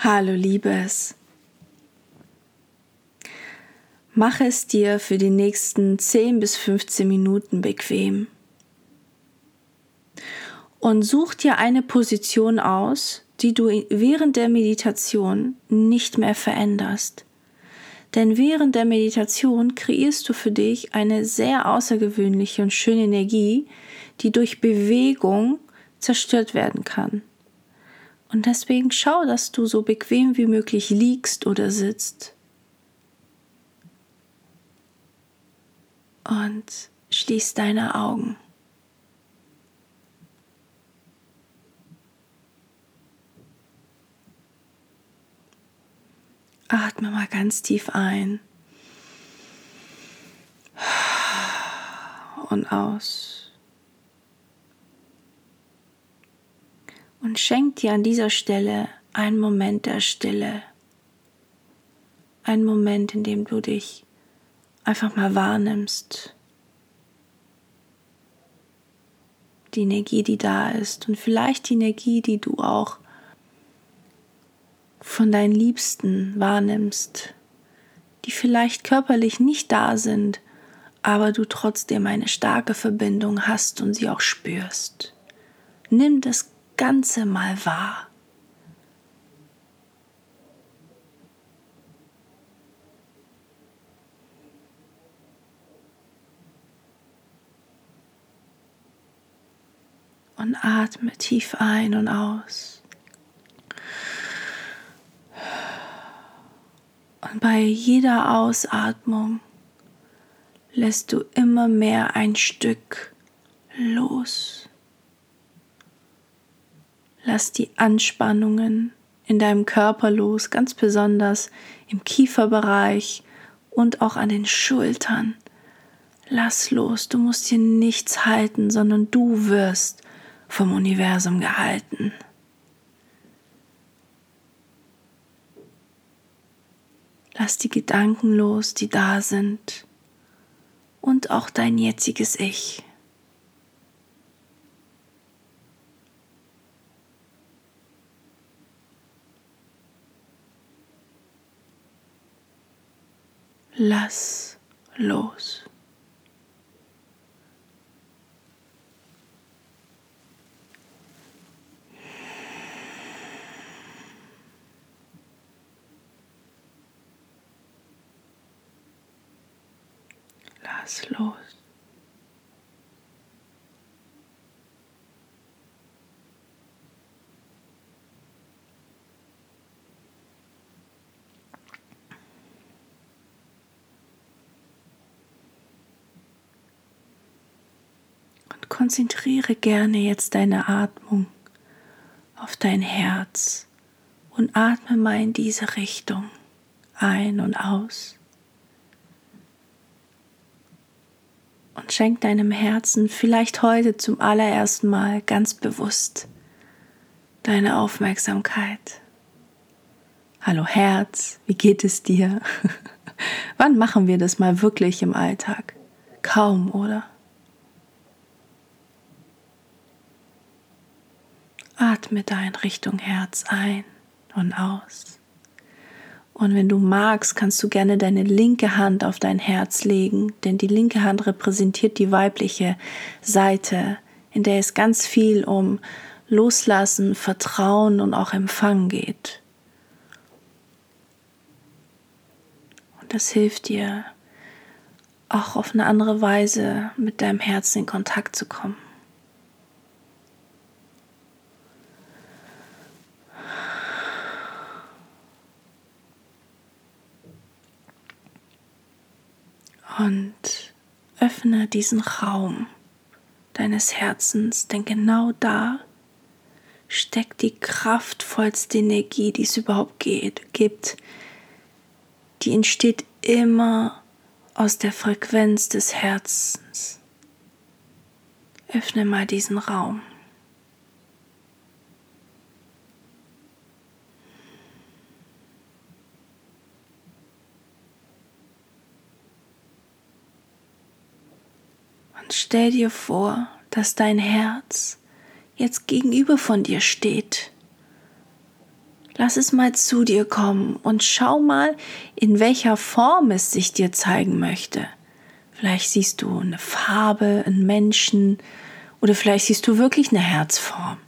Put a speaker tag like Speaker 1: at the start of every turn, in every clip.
Speaker 1: Hallo Liebes. Mach es dir für die nächsten 10 bis 15 Minuten bequem. Und such dir eine Position aus, die du während der Meditation nicht mehr veränderst. Denn während der Meditation kreierst du für dich eine sehr außergewöhnliche und schöne Energie, die durch Bewegung zerstört werden kann. Und deswegen schau, dass du so bequem wie möglich liegst oder sitzt. Und schließ deine Augen. Atme mal ganz tief ein und aus. Und schenk dir an dieser Stelle einen Moment der Stille. Einen Moment, in dem du dich einfach mal wahrnimmst. Die Energie, die da ist und vielleicht die Energie, die du auch von deinen Liebsten wahrnimmst, die vielleicht körperlich nicht da sind, aber du trotzdem eine starke Verbindung hast und sie auch spürst. Nimm das Ganze mal wahr. Und atme tief ein und aus. Und bei jeder Ausatmung lässt du immer mehr ein Stück los. Lass die Anspannungen in deinem Körper los, ganz besonders im Kieferbereich und auch an den Schultern. Lass los, du musst hier nichts halten, sondern du wirst vom Universum gehalten. Lass die Gedanken los, die da sind und auch dein jetziges Ich. Lass los. Lass los. Konzentriere gerne jetzt deine Atmung auf dein Herz und atme mal in diese Richtung ein und aus. Und schenk deinem Herzen vielleicht heute zum allerersten Mal ganz bewusst deine Aufmerksamkeit. Hallo Herz, wie geht es dir? Wann machen wir das mal wirklich im Alltag? Kaum, oder? Atme da in Richtung Herz ein und aus. Und wenn du magst, kannst du gerne deine linke Hand auf dein Herz legen, denn die linke Hand repräsentiert die weibliche Seite, in der es ganz viel um Loslassen, Vertrauen und auch Empfangen geht. Und das hilft dir, auch auf eine andere Weise mit deinem Herzen in Kontakt zu kommen. Und öffne diesen Raum deines Herzens, denn genau da steckt die kraftvollste Energie, die es überhaupt geht, gibt. Die entsteht immer aus der Frequenz des Herzens. Öffne mal diesen Raum. Und stell dir vor, dass dein Herz jetzt gegenüber von dir steht. Lass es mal zu dir kommen und schau mal, in welcher Form es sich dir zeigen möchte. Vielleicht siehst du eine Farbe, einen Menschen oder vielleicht siehst du wirklich eine Herzform.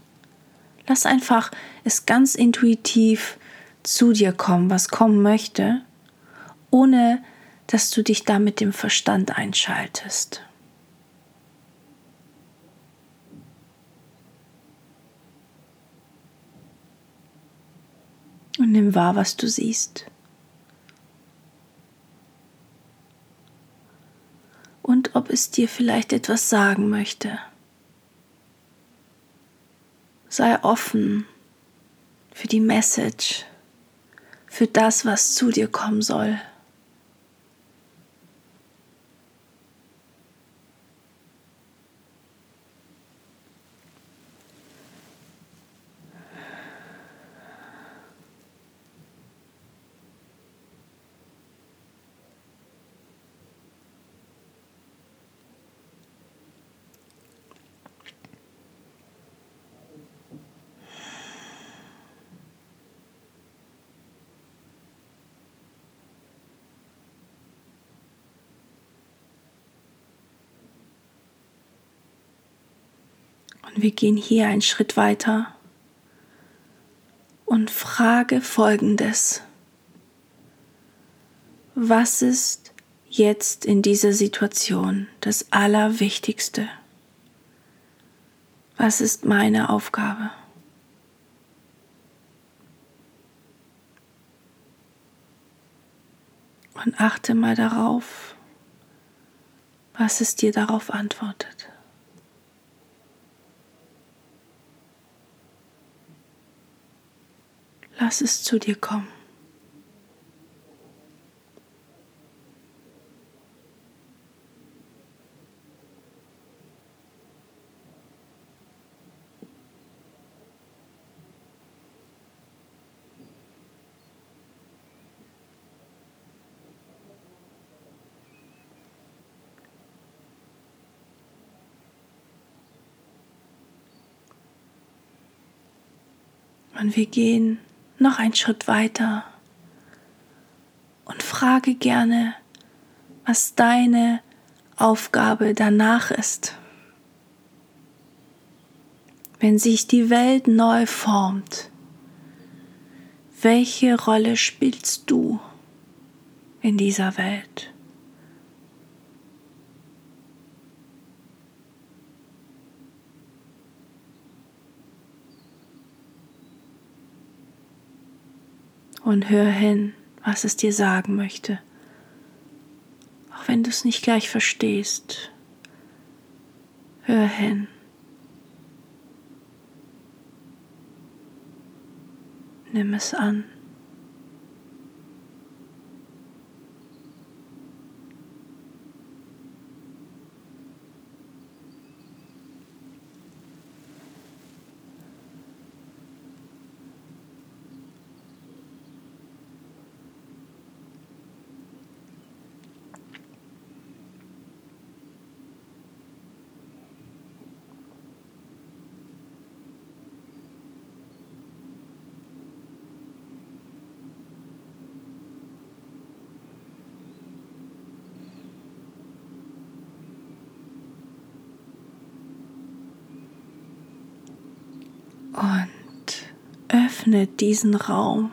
Speaker 1: Lass einfach es ganz intuitiv zu dir kommen, was kommen möchte, ohne dass du dich da mit dem Verstand einschaltest. Und nimm wahr, was du siehst. Und ob es dir vielleicht etwas sagen möchte. Sei offen für die Message, für das, was zu dir kommen soll. Und wir gehen hier einen Schritt weiter und frage Folgendes. Was ist jetzt in dieser Situation das Allerwichtigste? Was ist meine Aufgabe? Und achte mal darauf, was es dir darauf antwortet. Lass es zu dir kommen. Und wir gehen noch einen Schritt weiter und frage gerne, was deine Aufgabe danach ist. Wenn sich die Welt neu formt, welche Rolle spielst du in dieser Welt? Und hör hin, was es dir sagen möchte, auch wenn du es nicht gleich verstehst. Hör hin. Nimm es an. und öffne diesen Raum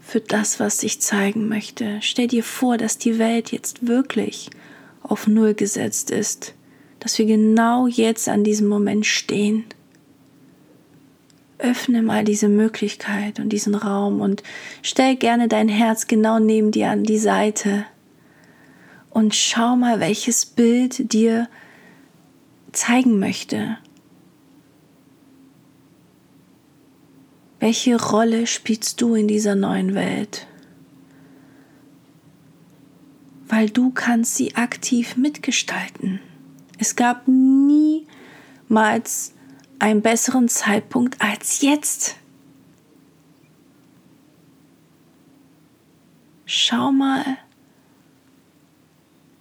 Speaker 1: für das, was sich zeigen möchte. Stell dir vor, dass die Welt jetzt wirklich auf Null gesetzt ist, dass wir genau jetzt an diesem Moment stehen. Öffne mal diese Möglichkeit und diesen Raum und stell gerne dein Herz genau neben dir an die Seite und schau mal, welches Bild dir zeigen möchte. Welche Rolle spielst du in dieser neuen Welt? Weil du kannst sie aktiv mitgestalten. Es gab niemals einen besseren Zeitpunkt als jetzt. Schau mal,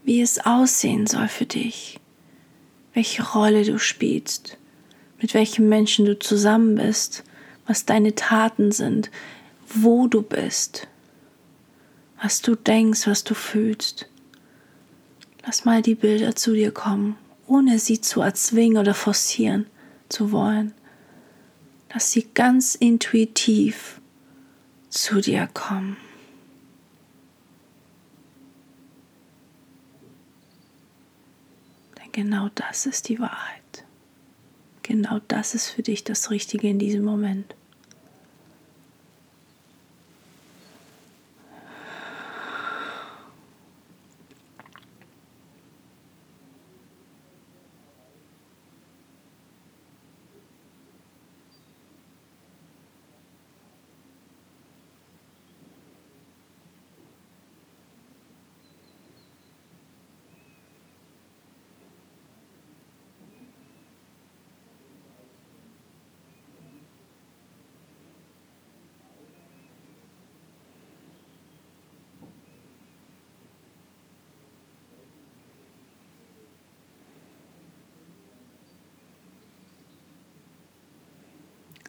Speaker 1: wie es aussehen soll für dich, welche Rolle du spielst, mit welchen Menschen du zusammen bist was deine Taten sind, wo du bist, was du denkst, was du fühlst. Lass mal die Bilder zu dir kommen, ohne sie zu erzwingen oder forcieren zu wollen. Lass sie ganz intuitiv zu dir kommen. Denn genau das ist die Wahrheit. Genau das ist für dich das Richtige in diesem Moment.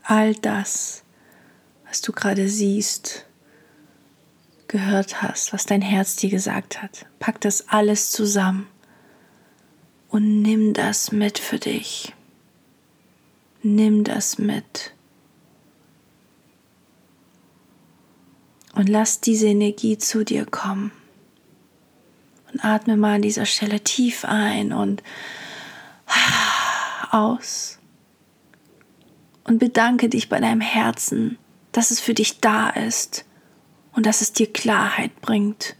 Speaker 1: All das, was du gerade siehst, gehört hast, was dein Herz dir gesagt hat. Pack das alles zusammen und nimm das mit für dich. Nimm das mit. Und lass diese Energie zu dir kommen. Und atme mal an dieser Stelle tief ein und aus und bedanke dich bei deinem Herzen, dass es für dich da ist und dass es dir Klarheit bringt.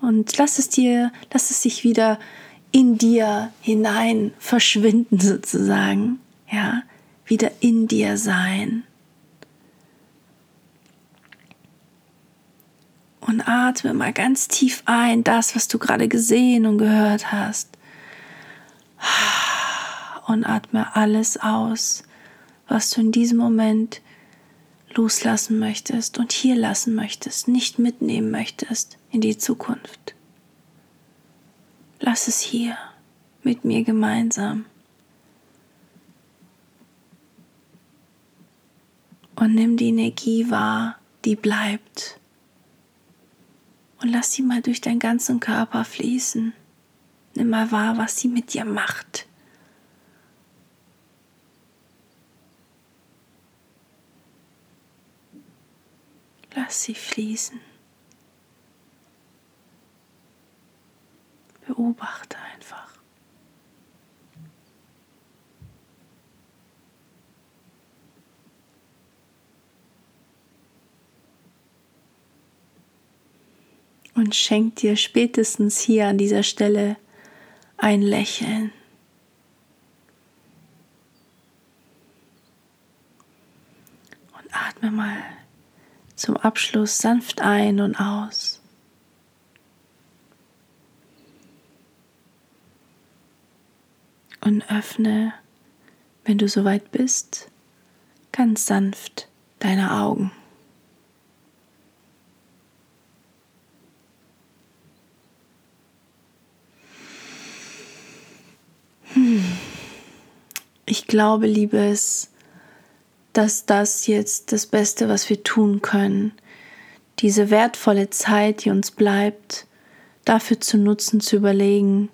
Speaker 1: Und lass es dir, lass es sich wieder in dir hinein verschwinden sozusagen, ja, wieder in dir sein. Und atme mal ganz tief ein, das, was du gerade gesehen und gehört hast. Und atme alles aus, was du in diesem Moment loslassen möchtest und hier lassen möchtest, nicht mitnehmen möchtest in die Zukunft. Lass es hier mit mir gemeinsam. Und nimm die Energie wahr, die bleibt. Und lass sie mal durch deinen ganzen Körper fließen. Nimm mal wahr, was sie mit dir macht. Lass sie fließen. Beobachte einfach. Und schenk dir spätestens hier an dieser Stelle ein Lächeln. Und atme mal zum Abschluss sanft ein und aus. Und öffne, wenn du soweit bist, ganz sanft deine Augen. Hm. Ich glaube, Liebes, dass das jetzt das Beste, was wir tun können, diese wertvolle Zeit, die uns bleibt, dafür zu nutzen, zu überlegen,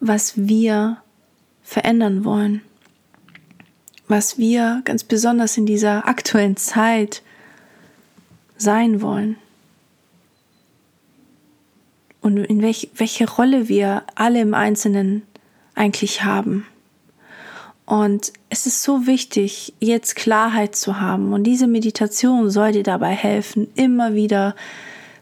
Speaker 1: was wir verändern wollen, was wir ganz besonders in dieser aktuellen Zeit sein wollen und in welch, welche Rolle wir alle im Einzelnen eigentlich haben. Und es ist so wichtig, jetzt Klarheit zu haben. Und diese Meditation soll dir dabei helfen, immer wieder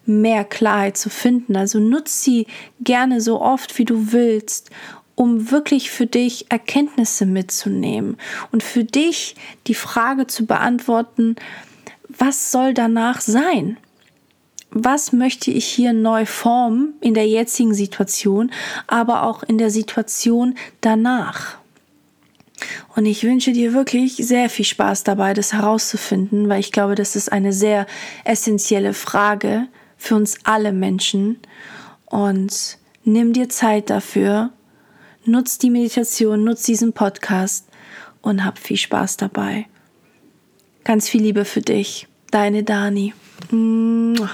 Speaker 1: mehr Klarheit zu finden. Also nutze sie gerne so oft, wie du willst, um wirklich für dich Erkenntnisse mitzunehmen und für dich die Frage zu beantworten, was soll danach sein? Was möchte ich hier neu formen in der jetzigen Situation, aber auch in der Situation danach? Und ich wünsche dir wirklich sehr viel Spaß dabei, das herauszufinden, weil ich glaube, das ist eine sehr essentielle Frage für uns alle Menschen. Und nimm dir Zeit dafür, nutz die Meditation, nutz diesen Podcast und hab viel Spaß dabei. Ganz viel Liebe für dich. Deine Dani. Mua.